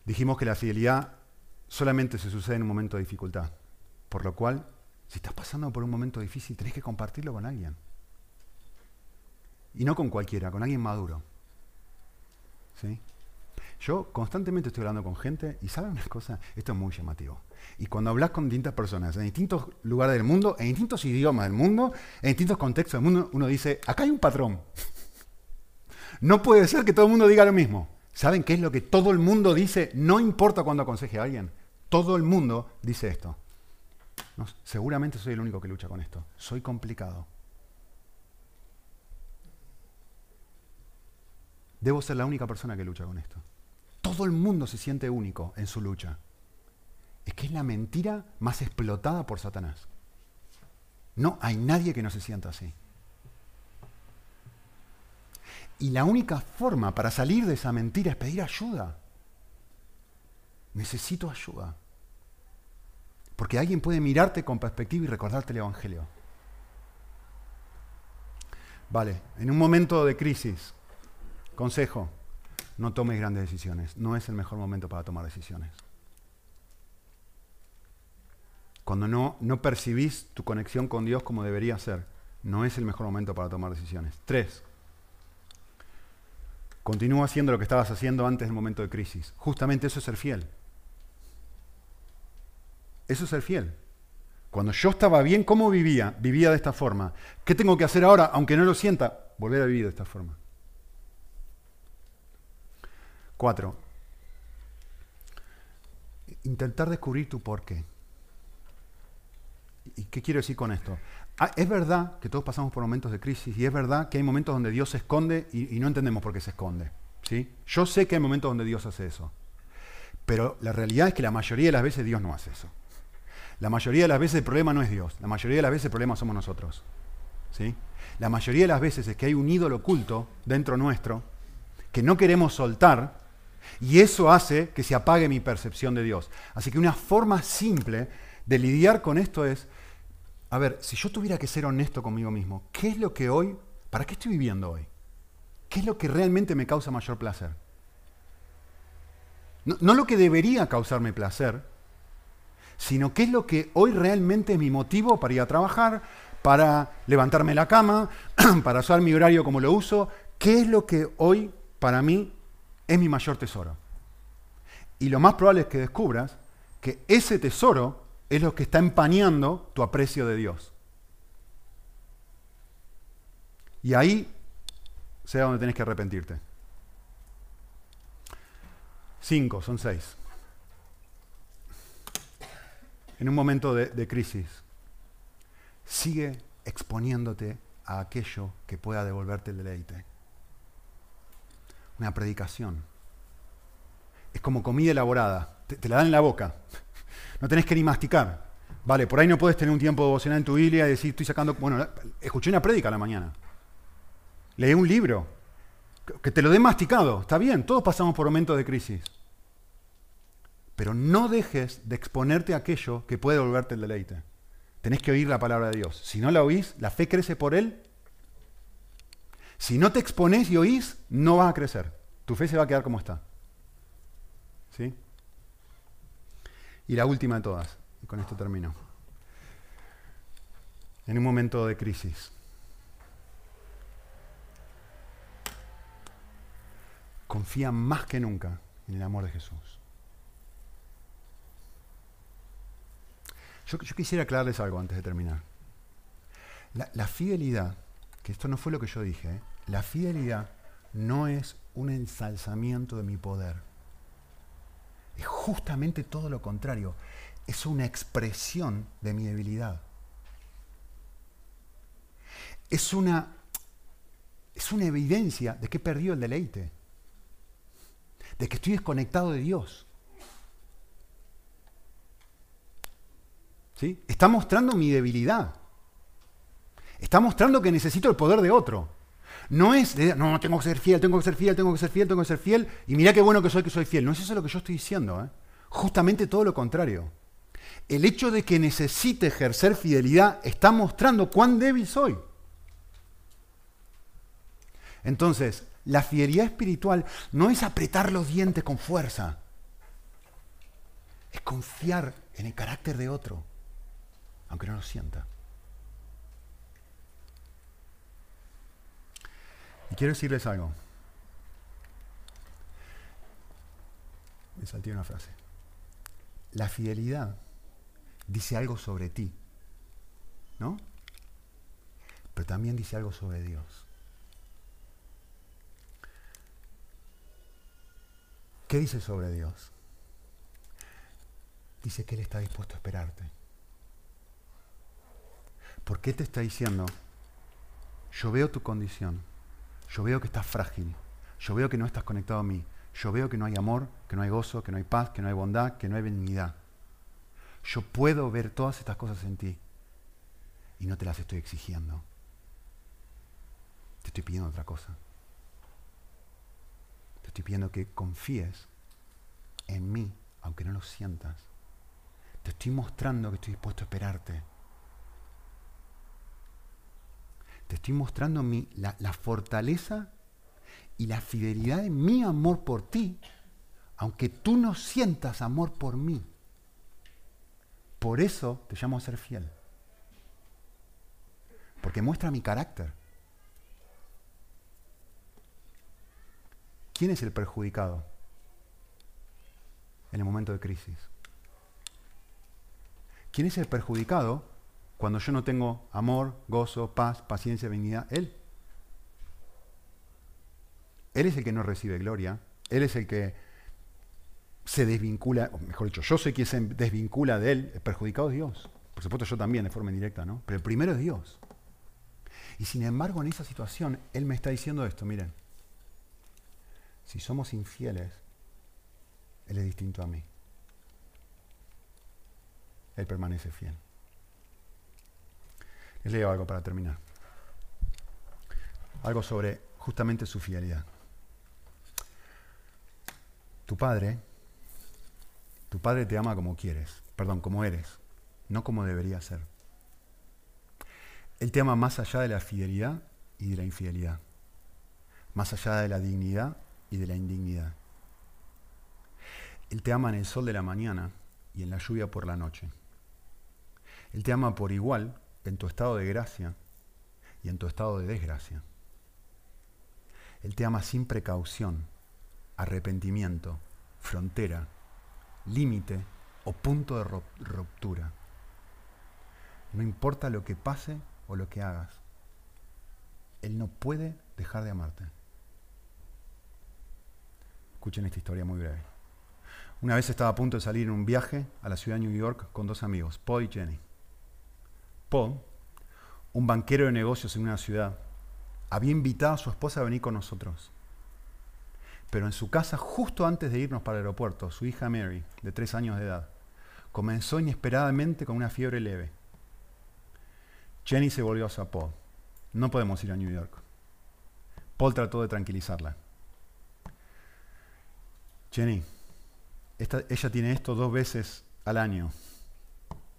Dijimos que la fidelidad solamente se sucede en un momento de dificultad. Por lo cual, si estás pasando por un momento difícil, tenés que compartirlo con alguien. Y no con cualquiera, con alguien maduro. ¿Sí? Yo constantemente estoy hablando con gente y ¿saben una cosa? Esto es muy llamativo. Y cuando hablas con distintas personas en distintos lugares del mundo, en distintos idiomas del mundo, en distintos contextos del mundo, uno dice, acá hay un patrón. no puede ser que todo el mundo diga lo mismo. ¿Saben qué es lo que todo el mundo dice? No importa cuando aconseje a alguien. Todo el mundo dice esto. Seguramente soy el único que lucha con esto. Soy complicado. Debo ser la única persona que lucha con esto. Todo el mundo se siente único en su lucha. Es que es la mentira más explotada por Satanás. No hay nadie que no se sienta así. Y la única forma para salir de esa mentira es pedir ayuda. Necesito ayuda. Porque alguien puede mirarte con perspectiva y recordarte el Evangelio. Vale, en un momento de crisis, Consejo, no tomes grandes decisiones. No es el mejor momento para tomar decisiones. Cuando no, no percibís tu conexión con Dios como debería ser, no es el mejor momento para tomar decisiones. Tres, continúa haciendo lo que estabas haciendo antes del momento de crisis. Justamente eso es ser fiel. Eso es ser fiel. Cuando yo estaba bien, ¿cómo vivía? Vivía de esta forma. ¿Qué tengo que hacer ahora, aunque no lo sienta? Volver a vivir de esta forma. Cuatro, intentar descubrir tu porqué. ¿Y qué quiero decir con esto? Ah, es verdad que todos pasamos por momentos de crisis y es verdad que hay momentos donde Dios se esconde y, no entendemos por qué se esconde. ¿sí? Yo sé que hay momentos donde Dios hace eso. Pero la realidad es que la mayoría de las veces Dios no hace eso. La mayoría de las veces el problema no es Dios. La mayoría de las veces el problema somos nosotros. ¿sí? La mayoría de las veces es que hay un ídolo oculto dentro nuestro que no queremos soltar y eso hace que se apague mi percepción de Dios. Así que una forma simple de lidiar con esto es, a ver, si yo tuviera que ser honesto conmigo mismo, ¿qué es lo que hoy, para qué estoy viviendo hoy? ¿Qué es lo que realmente me causa mayor placer? No, lo que debería causarme placer, sino qué es lo que hoy realmente es mi motivo para ir a trabajar, para levantarme la cama, para usar mi horario como lo uso, qué es lo que hoy para mí es mi mayor tesoro. Y lo más probable es que descubras que ese tesoro es lo que está empañando tu aprecio de Dios. Y ahí sea donde tenés que arrepentirte. Cinco, son seis. En un momento de, crisis, sigue exponiéndote a aquello que pueda devolverte el deleite una predicación. Es como comida elaborada, te, la dan en la boca. No tenés que ni masticar. Vale, por ahí no puedes tener un tiempo devocional en tu Biblia y decir, estoy sacando... Bueno, escuché una prédica la mañana. Leí un libro. Que te lo dé masticado. Está bien, todos pasamos por momentos de crisis. Pero no dejes de exponerte a aquello que puede volverte el deleite. Tenés que oír la palabra de Dios. Si no la oís, la fe crece por él si no te expones y oís, no vas a crecer. Tu fe se va a quedar como está. ¿Sí? Y la última de todas, y con esto termino. En un momento de crisis, confía más que nunca en el amor de Jesús. Yo, quisiera aclararles algo antes de terminar. La, fidelidad, que esto no fue lo que yo dije, ¿eh? La fidelidad no es un ensalzamiento de mi poder. Es justamente todo lo contrario. Es una expresión de mi debilidad. Es una, es una evidencia de que he perdido el deleite. De que estoy desconectado de Dios. Está mostrando mi debilidad. Está mostrando que necesito el poder de otro. No es, no, tengo que ser fiel, tengo que ser fiel, tengo que ser fiel, tengo que ser fiel, y mira qué bueno que soy que soy fiel. No es eso lo que yo estoy diciendo. ¿eh? Justamente todo lo contrario. El hecho de que necesite ejercer fidelidad está mostrando cuán débil soy. Entonces, la fidelidad espiritual no es apretar los dientes con fuerza, es confiar en el carácter de otro, aunque no lo sienta. Y quiero decirles algo. Me salté una frase. La fidelidad dice algo sobre ti, ¿no? Pero también dice algo sobre Dios. ¿Qué dice sobre Dios? Dice que Él está dispuesto a esperarte. ¿Por qué te está diciendo, yo veo tu condición, yo veo que estás frágil, yo veo que no estás conectado a mí, yo veo que no hay amor, que no hay gozo, que no hay paz, que no hay bondad, que no hay benignidad. Yo puedo ver todas estas cosas en ti y no te las estoy exigiendo. Te estoy pidiendo otra cosa. Te estoy pidiendo que confíes en mí, aunque no lo sientas. Te estoy mostrando que estoy dispuesto a esperarte. Te estoy mostrando la, la fortaleza y la fidelidad de mi amor por ti, aunque tú no sientas amor por mí. Por eso te llamo a ser fiel. Porque muestra mi carácter. ¿Quién es el perjudicado en el momento de crisis? ¿Quién es el perjudicado cuando yo no tengo amor, gozo, paz, paciencia, benignidad? Él. Él es el que no recibe gloria. Él es el que se desvincula, o mejor dicho, yo soy quien se desvincula de él. El perjudicado es Dios. Por supuesto, yo también de forma indirecta, ¿no? Pero el primero es Dios. Y sin embargo, en esa situación, Él me está diciendo esto, miren. Si somos infieles, Él es distinto a mí. Él permanece fiel. Leo algo para terminar. Algo sobre justamente su fidelidad. Tu padre, tu padre te ama como quieres, perdón, como eres, no como debería ser. Él te ama más allá de la fidelidad y de la infidelidad, más allá de la dignidad y de la indignidad. Él te ama en el sol de la mañana y en la lluvia por la noche. Él te ama por igual en tu estado de gracia y en tu estado de desgracia. Él te ama sin precaución arrepentimiento, frontera, límite o punto de ruptura. No importa lo que pase o lo que hagas, Él no puede dejar de amarte. Escuchen esta historia muy breve. Una vez estaba a punto de salir en un viaje a la ciudad de New York con dos amigos, Paul y Jenny. Paul, un banquero de negocios en una ciudad, había invitado a su esposa a venir con nosotros pero en su casa, justo antes de irnos para el aeropuerto, su hija Mary, de tres años de edad, comenzó inesperadamente con una fiebre leve. Jenny se volvió a Paul. No podemos ir a New York. Paul trató de tranquilizarla. Jenny, ella tiene esto dos veces al año.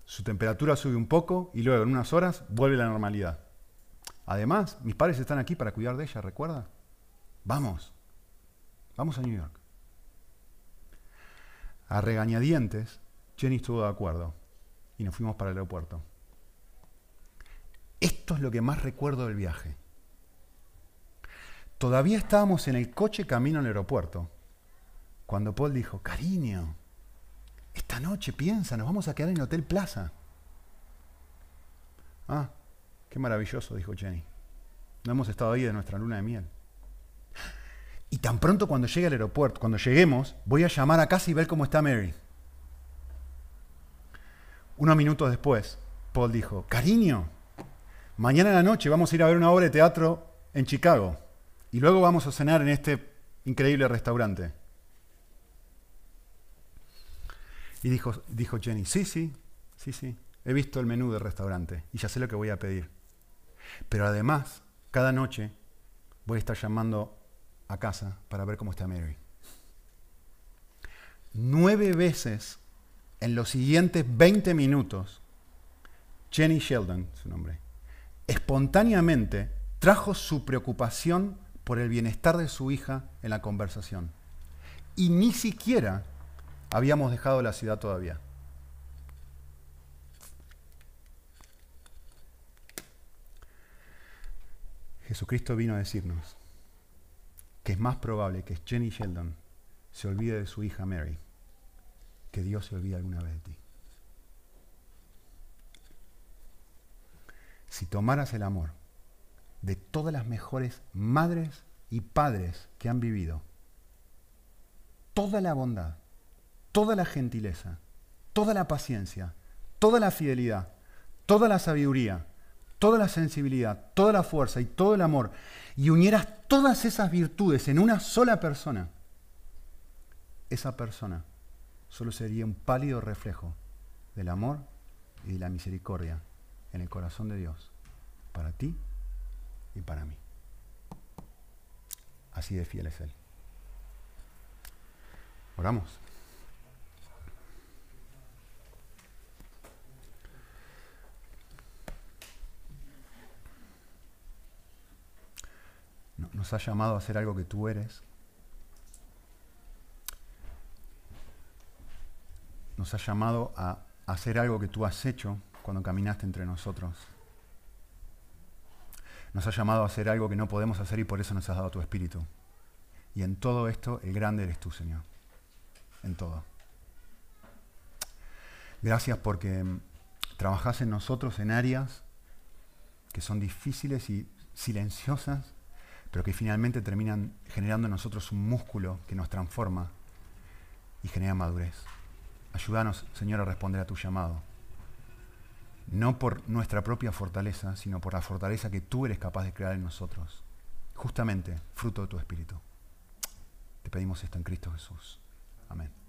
Su temperatura sube un poco y luego en unas horas vuelve a la normalidad. Además, mis padres están aquí para cuidar de ella, ¿recuerda? Vamos. Vamos a New York. A regañadientes, Jenny estuvo de acuerdo y nos fuimos para el aeropuerto. Esto es lo que más recuerdo del viaje. Todavía estábamos en el coche camino al aeropuerto cuando Paul dijo, cariño, esta noche piensa, nos vamos a quedar en el Hotel Plaza. Ah, qué maravilloso, dijo Jenny. No hemos estado ahí de nuestra luna de miel. Y tan pronto cuando llegue al aeropuerto, cuando lleguemos, voy a llamar a casa y ver cómo está Mary. Unos minutos después, Paul dijo, cariño, mañana en la noche vamos a ir a ver una obra de teatro en Chicago y luego vamos a cenar en este increíble restaurante. Y dijo, dijo Jenny, sí, sí, sí, sí, he visto el menú del restaurante y ya sé lo que voy a pedir. Pero además, cada noche voy a estar llamando a casa para ver cómo está Mary. Nueve veces en los siguientes 20 minutos, Jenny Sheldon, su nombre, espontáneamente trajo su preocupación por el bienestar de su hija en la conversación. Y ni siquiera habíamos dejado la ciudad todavía. Jesucristo vino a decirnos que es más probable que Jenny Sheldon se olvide de su hija Mary que Dios se olvide alguna vez de ti. Si tomaras el amor de todas las mejores madres y padres que han vivido, toda la bondad, toda la gentileza, toda la paciencia, toda la fidelidad, toda la sabiduría, toda la sensibilidad, toda la fuerza y todo el amor, y unieras todas esas virtudes en una sola persona, esa persona solo sería un pálido reflejo del amor y de la misericordia en el corazón de Dios, para ti y para mí. Así de fiel es Él. Oramos. Nos ha llamado a hacer algo que tú eres. Nos ha llamado a hacer algo que tú has hecho cuando caminaste entre nosotros. Nos ha llamado a hacer algo que no podemos hacer y por eso nos has dado tu espíritu. Y en todo esto el grande eres tú, Señor. En todo. Gracias porque trabajas en nosotros en áreas que son difíciles y silenciosas pero que finalmente terminan generando en nosotros un músculo que nos transforma y genera madurez. Ayúdanos, Señor, a responder a tu llamado. No por nuestra propia fortaleza, sino por la fortaleza que tú eres capaz de crear en nosotros. Justamente, fruto de tu Espíritu. Te pedimos esto en Cristo Jesús. Amén.